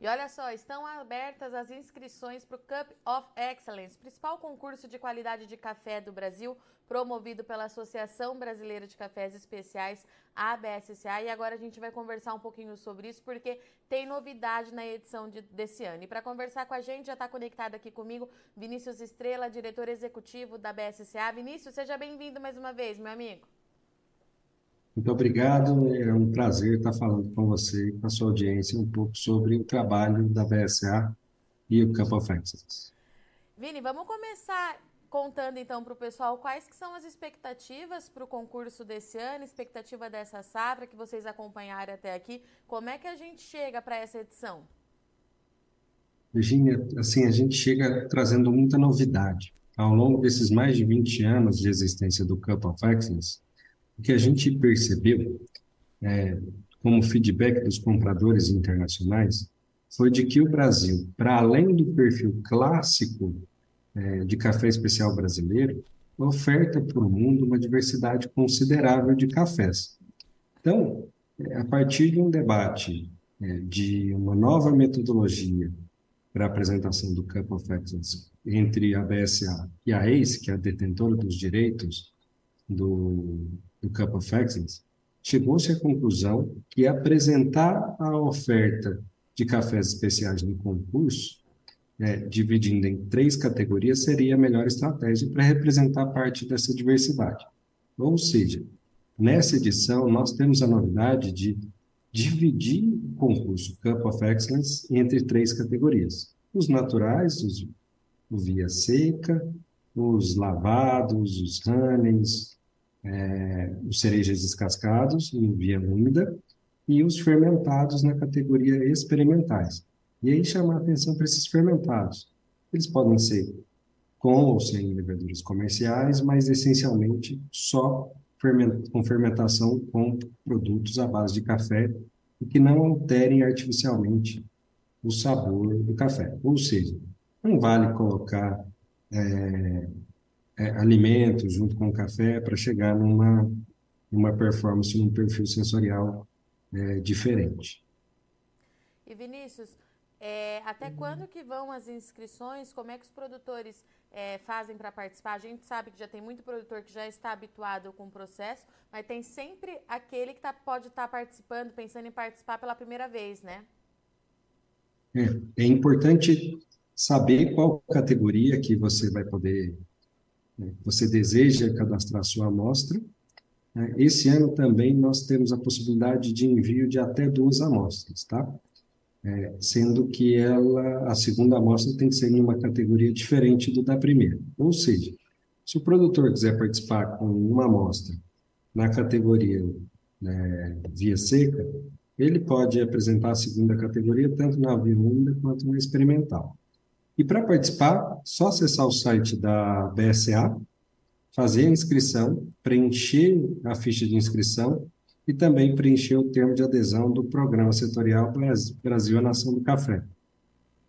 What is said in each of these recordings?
E olha só, estão abertas as inscrições para o Cup of Excellence, principal concurso de qualidade de café do Brasil, promovido pela Associação Brasileira de Cafés Especiais, ABSCA. E agora a gente vai conversar um pouquinho sobre isso, porque tem novidade na edição de, desse ano. E para conversar com a gente, já está conectado aqui comigo Vinícius Estrela, diretor executivo da BSCA. Vinícius, seja bem-vindo mais uma vez, meu amigo. Muito obrigado, é um prazer estar falando com você e com a sua audiência um pouco sobre o trabalho da BSA e o Campo of Excellence. Vini, vamos começar contando então para o pessoal quais que são as expectativas para o concurso desse ano, expectativa dessa safra que vocês acompanharam até aqui. Como é que a gente chega para essa edição? Virginia, assim, a gente chega trazendo muita novidade. Ao longo desses mais de 20 anos de existência do Cup of Excellence, o que a gente percebeu, é, como feedback dos compradores internacionais, foi de que o Brasil, para além do perfil clássico é, de café especial brasileiro, oferta para o mundo uma diversidade considerável de cafés. Então, é, a partir de um debate é, de uma nova metodologia para a apresentação do Cup of Excellence entre a BSA e a ACE, que é a detentora dos direitos do, do Cup of Excellence, chegou-se à conclusão que apresentar a oferta de cafés especiais no concurso, é, dividindo em três categorias, seria a melhor estratégia para representar parte dessa diversidade. Ou seja, nessa edição, nós temos a novidade de dividir o concurso Cup of Excellence entre três categorias. Os naturais, os, via seca, os lavados, os runnings, é, os cerejas descascados em via úmida e os fermentados na categoria experimentais. E aí chamar atenção para esses fermentados. Eles podem ser com ou sem leveduras comerciais, mas essencialmente só com fermentação com produtos à base de café e que não alterem artificialmente o sabor do café. Ou seja, não vale colocar é, é, alimentos junto com o café para chegar numa, numa performance, num perfil sensorial é, diferente. E Vinícius, é, até quando que vão as inscrições? Como é que os produtores é, fazem para participar? A gente sabe que já tem muito produtor que já está habituado com o processo, mas tem sempre aquele que tá, pode estar tá participando, pensando em participar pela primeira vez, né? É, é importante saber qual categoria que você vai poder você deseja cadastrar sua amostra. Né, esse ano também nós temos a possibilidade de envio de até duas amostras, tá? É, sendo que ela, a segunda amostra tem que ser em uma categoria diferente do da primeira. Ou seja, se o produtor quiser participar com uma amostra na categoria né, via seca, ele pode apresentar a segunda categoria tanto na via úmida quanto na experimental. E para participar, só acessar o site da BSA, fazer a inscrição, preencher a ficha de inscrição e também preencher o termo de adesão do Programa Setorial Brasil a Nação do Café.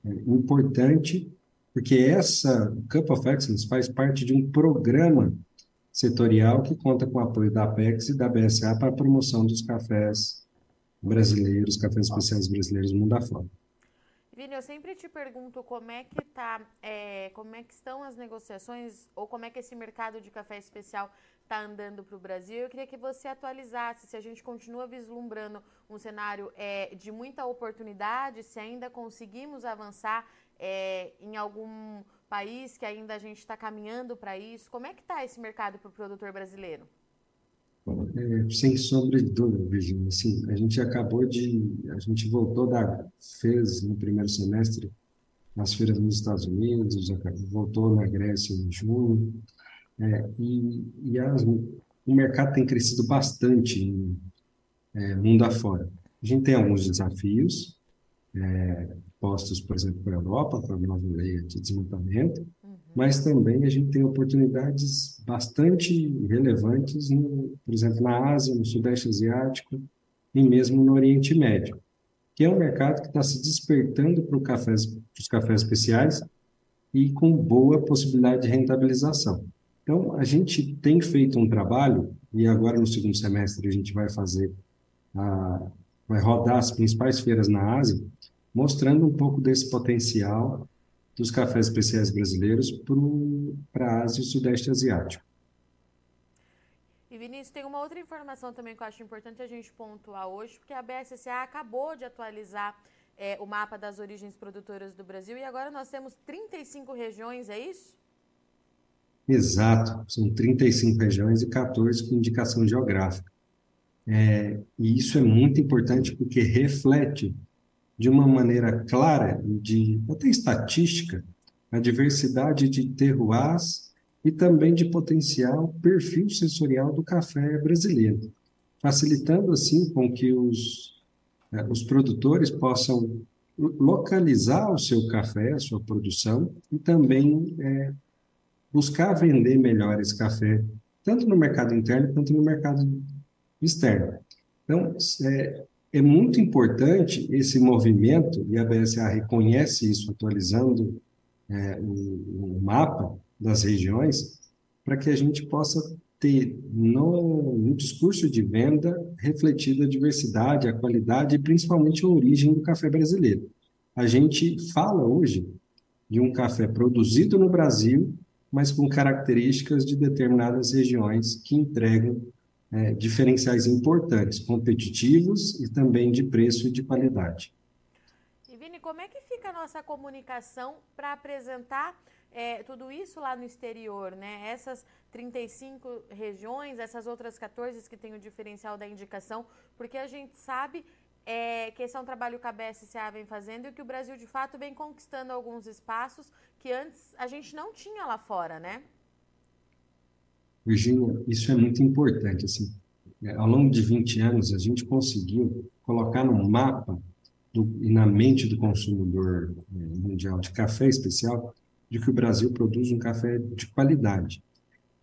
É importante, porque essa Cup of Excellence faz parte de um programa setorial que conta com o apoio da Apex e da BSA para a promoção dos cafés brasileiros, cafés especiais brasileiros mundo afora. Vini, eu sempre te pergunto como é que tá, é, como é que estão as negociações ou como é que esse mercado de café especial está andando para o Brasil. Eu queria que você atualizasse se a gente continua vislumbrando um cenário é, de muita oportunidade, se ainda conseguimos avançar é, em algum país que ainda a gente está caminhando para isso. Como é que está esse mercado para o produtor brasileiro? É, sem sombra de dúvida, Virginia. Assim, a gente acabou de. A gente voltou da. fez no primeiro semestre as feiras nos Estados Unidos, voltou na Grécia em junho, é, e, e as, o mercado tem crescido bastante em, é, mundo afora. A gente tem alguns desafios é, postos, por exemplo, para a Europa, para a nova lei de desmatamento, mas também a gente tem oportunidades bastante relevantes, no, por exemplo, na Ásia, no Sudeste Asiático e mesmo no Oriente Médio, que é um mercado que está se despertando para, para os cafés especiais e com boa possibilidade de rentabilização. Então, a gente tem feito um trabalho, e agora no segundo semestre a gente vai fazer, a, vai rodar as principais feiras na Ásia, mostrando um pouco desse potencial dos cafés especiais brasileiros para a Ásia e o Sudeste Asiático. E Vinícius, tem uma outra informação também que eu acho importante a gente pontuar hoje, porque a BSCA acabou de atualizar é, o mapa das origens produtoras do Brasil e agora nós temos 35 regiões, é isso? Exato, são 35 regiões e 14 com indicação geográfica. É, e isso é muito importante porque reflete de uma maneira clara, de até estatística, a diversidade de terroirs e também de potencial perfil sensorial do café brasileiro, facilitando assim com que os, é, os produtores possam localizar o seu café, a sua produção, e também é, buscar vender melhor esse café, tanto no mercado interno quanto no mercado externo. Então, é, é muito importante esse movimento, e a BSA reconhece isso, atualizando é, o, o, mapa das regiões, para que a gente possa ter no, no discurso de venda refletida a diversidade, a qualidade e principalmente a origem do café brasileiro. A gente fala hoje de um café produzido no Brasil, mas com características de determinadas regiões que entregam é, diferenciais importantes, competitivos e também de preço e de qualidade. E Vini, como é que fica a nossa comunicação para apresentar é, tudo isso lá no exterior, né? Essas 35 regiões, essas outras 14 que têm o diferencial da indicação, porque a gente sabe é, que esse é um trabalho que a BSCA vem fazendo e que o Brasil, de fato, vem conquistando alguns espaços que antes a gente não tinha lá fora, né? Virginia, isso é muito importante. Assim, é, ao longo de 20 anos, a gente conseguiu colocar no mapa do, e na mente do consumidor é, mundial de café especial de que o Brasil produz um café de qualidade,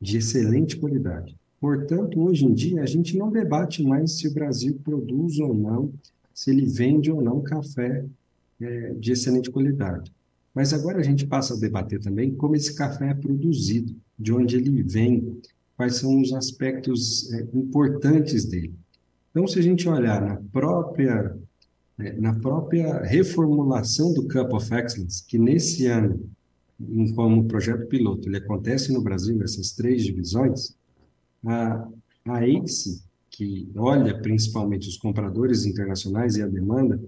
de excelente qualidade. Portanto, hoje em dia, a gente não debate mais se o Brasil produz ou não, se ele vende ou não café é, de excelente qualidade. Mas agora a gente passa a debater também como esse café é produzido de onde ele vem, quais são os aspectos é, importantes dele. Então, se a gente olhar na própria é, na própria reformulação do Cup of Excellence, que nesse ano, como projeto piloto, ele acontece no Brasil, nessas três divisões, a, a ACE, que olha principalmente os compradores internacionais e a demanda,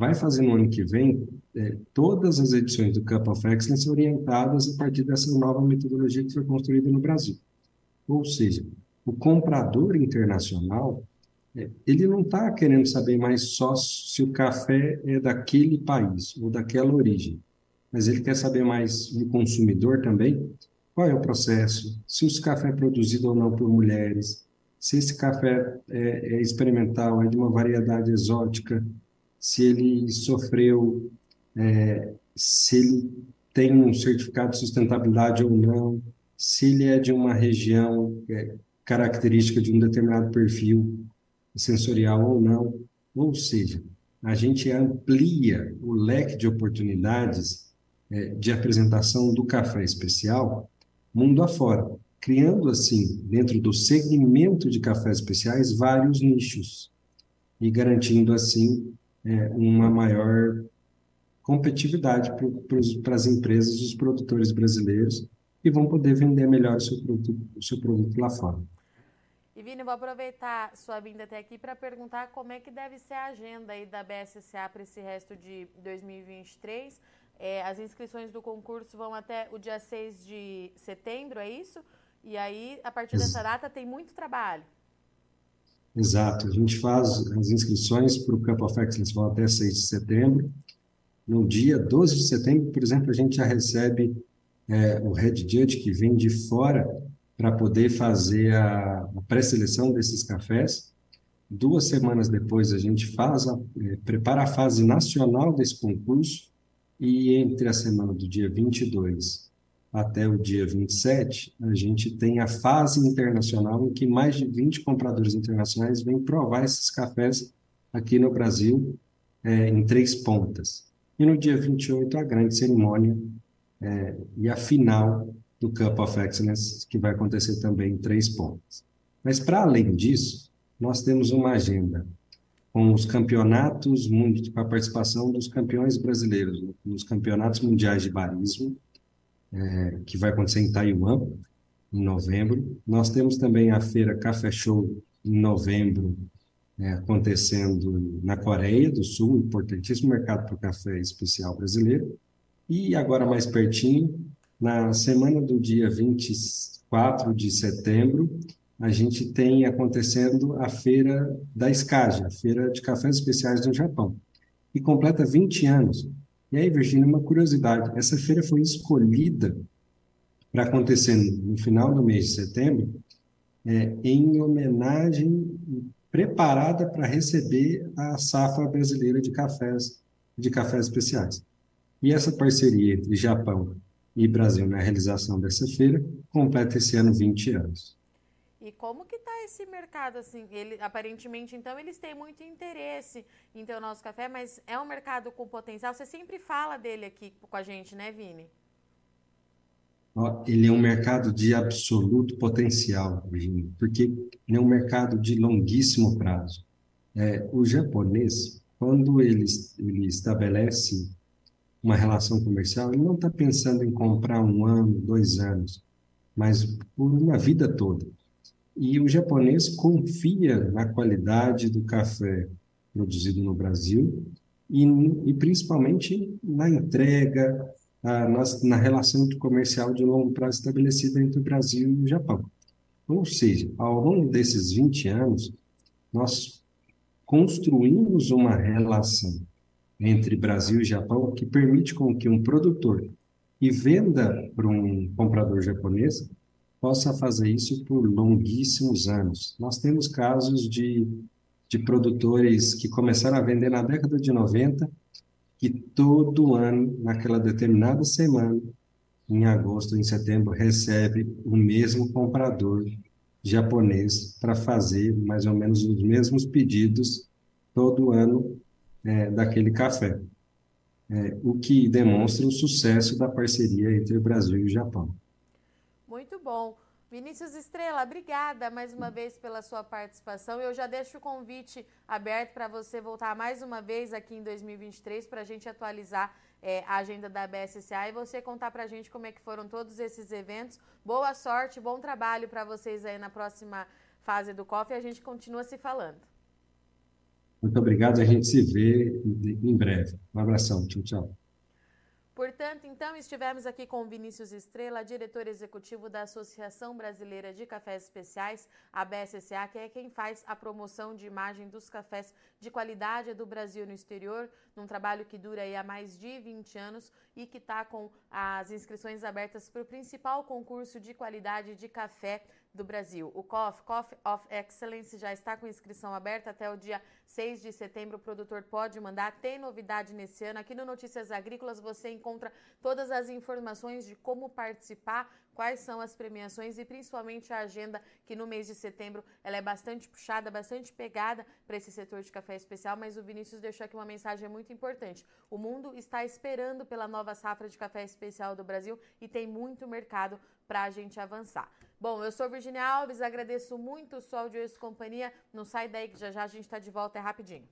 vai fazer no ano que vem é, todas as edições do Cup of Excellence orientadas a partir dessa nova metodologia que foi construída no Brasil. Ou seja, o comprador internacional, é, ele não está querendo saber mais só se o café é daquele país ou daquela origem, mas ele quer saber mais do consumidor também, qual é o processo, se esse café é produzido ou não por mulheres, se esse café é, é experimental, é de uma variedade exótica, se ele sofreu, é, se ele tem um certificado de sustentabilidade ou não, se ele é de uma região é, característica de um determinado perfil sensorial ou não. Ou seja, a gente amplia o leque de oportunidades é, de apresentação do café especial mundo afora, criando assim, dentro do segmento de cafés especiais, vários nichos e garantindo assim é, uma maior competitividade para as empresas os produtores brasileiros e vão poder vender melhor o seu produto, o seu produto lá fora. E Vini, vou aproveitar sua vinda até aqui para perguntar como é que deve ser a agenda aí da BSCA para esse resto de 2023. É, as inscrições do concurso vão até o dia 6 de setembro, é isso? E aí, a partir dessa data, tem muito trabalho. Exato, a gente faz as inscrições para o Camp of Excellence vão até 6 de setembro. No dia 12 de setembro, por exemplo, a gente já recebe é, o Head Judge que vem de fora para poder fazer a, a pré-seleção desses cafés. Duas semanas depois, a gente faz a, é, prepara a fase nacional desse concurso e entre a semana do dia 22 até o dia 27, a gente tem a fase internacional em que mais de 20 compradores internacionais vêm provar esses cafés aqui no Brasil é, em três pontas. E no dia 28, a grande cerimônia é, e a final do Cup of Excellence, que vai acontecer também em três pontas. Mas, para além disso, nós temos uma agenda com os campeonatos, com a participação dos campeões brasileiros, nos campeonatos mundiais de barismo, é, que vai acontecer em Taiwan, em novembro. Nós temos também a feira Café Show, em novembro, é, acontecendo na Coreia do Sul, importantíssimo mercado para o café especial brasileiro. E agora mais pertinho, na semana do dia 24 de setembro, a gente tem acontecendo a feira da SCAG, a feira de cafés especiais do Japão, e completa 20 anos. E aí, Virginia, uma curiosidade, essa feira foi escolhida para acontecer no final do mês de setembro, é, em homenagem preparada para receber a safra brasileira de cafés de cafés especiais. E essa parceria entre Japão e Brasil na realização dessa feira completa esse ano 20 anos. E como que está esse mercado assim? Ele aparentemente então eles têm muito interesse em ter o nosso café, mas é um mercado com potencial. Você sempre fala dele aqui com a gente, né, Vini? Ele é um mercado de absoluto potencial, Virginia, porque ele é um mercado de longuíssimo prazo. É, o japonês, quando ele, ele estabelece uma relação comercial, ele não está pensando em comprar um ano, dois anos, mas por uma vida toda. E o japonês confia na qualidade do café produzido no Brasil e, e principalmente na entrega, na, na relação comercial de longo prazo estabelecida entre o Brasil e o Japão. Ou seja, ao longo desses 20 anos, nós construímos uma relação entre Brasil e Japão que permite com que um produtor que venda para um comprador japonês possa fazer isso por longuíssimos anos. Nós temos casos de, de produtores que começaram a vender na década de 90 que todo ano, naquela determinada semana, em agosto, em setembro, recebe o mesmo comprador japonês para fazer mais ou menos os mesmos pedidos todo ano é, daquele café. É, o que demonstra o sucesso da parceria entre o Brasil e o Japão. Muito bom. Vinícius Estrela, obrigada mais uma vez pela sua participação. Eu já deixo o convite aberto para você voltar mais uma vez aqui em 2023 para a gente atualizar é, a agenda da BSSA e você contar para a gente como é que foram todos esses eventos. Boa sorte, bom trabalho para vocês aí na próxima fase do COF e a gente continua se falando. Muito obrigado, a gente se vê em breve. Um abração, tchau, tchau. Portanto, então, estivemos aqui com o Vinícius Estrela, diretor executivo da Associação Brasileira de Cafés Especiais, a BSCA, que é quem faz a promoção de imagem dos cafés de qualidade do Brasil no exterior, num trabalho que dura há mais de 20 anos e que está com as inscrições abertas para o principal concurso de qualidade de café do Brasil. O COF, Coffee of Excellence, já está com inscrição aberta até o dia 6 de setembro. O produtor pode mandar. Tem novidade nesse ano. Aqui no Notícias Agrícolas você encontra todas as informações de como participar, quais são as premiações e principalmente a agenda que no mês de setembro ela é bastante puxada, bastante pegada para esse setor de café especial, mas o Vinícius deixou aqui uma mensagem muito importante. O mundo está esperando pela nova safra de café especial do Brasil e tem muito mercado para a gente avançar. Bom, eu sou Virginia Alves, agradeço muito sua audiência e companhia. Não sai daí que já já a gente está de volta, é rapidinho.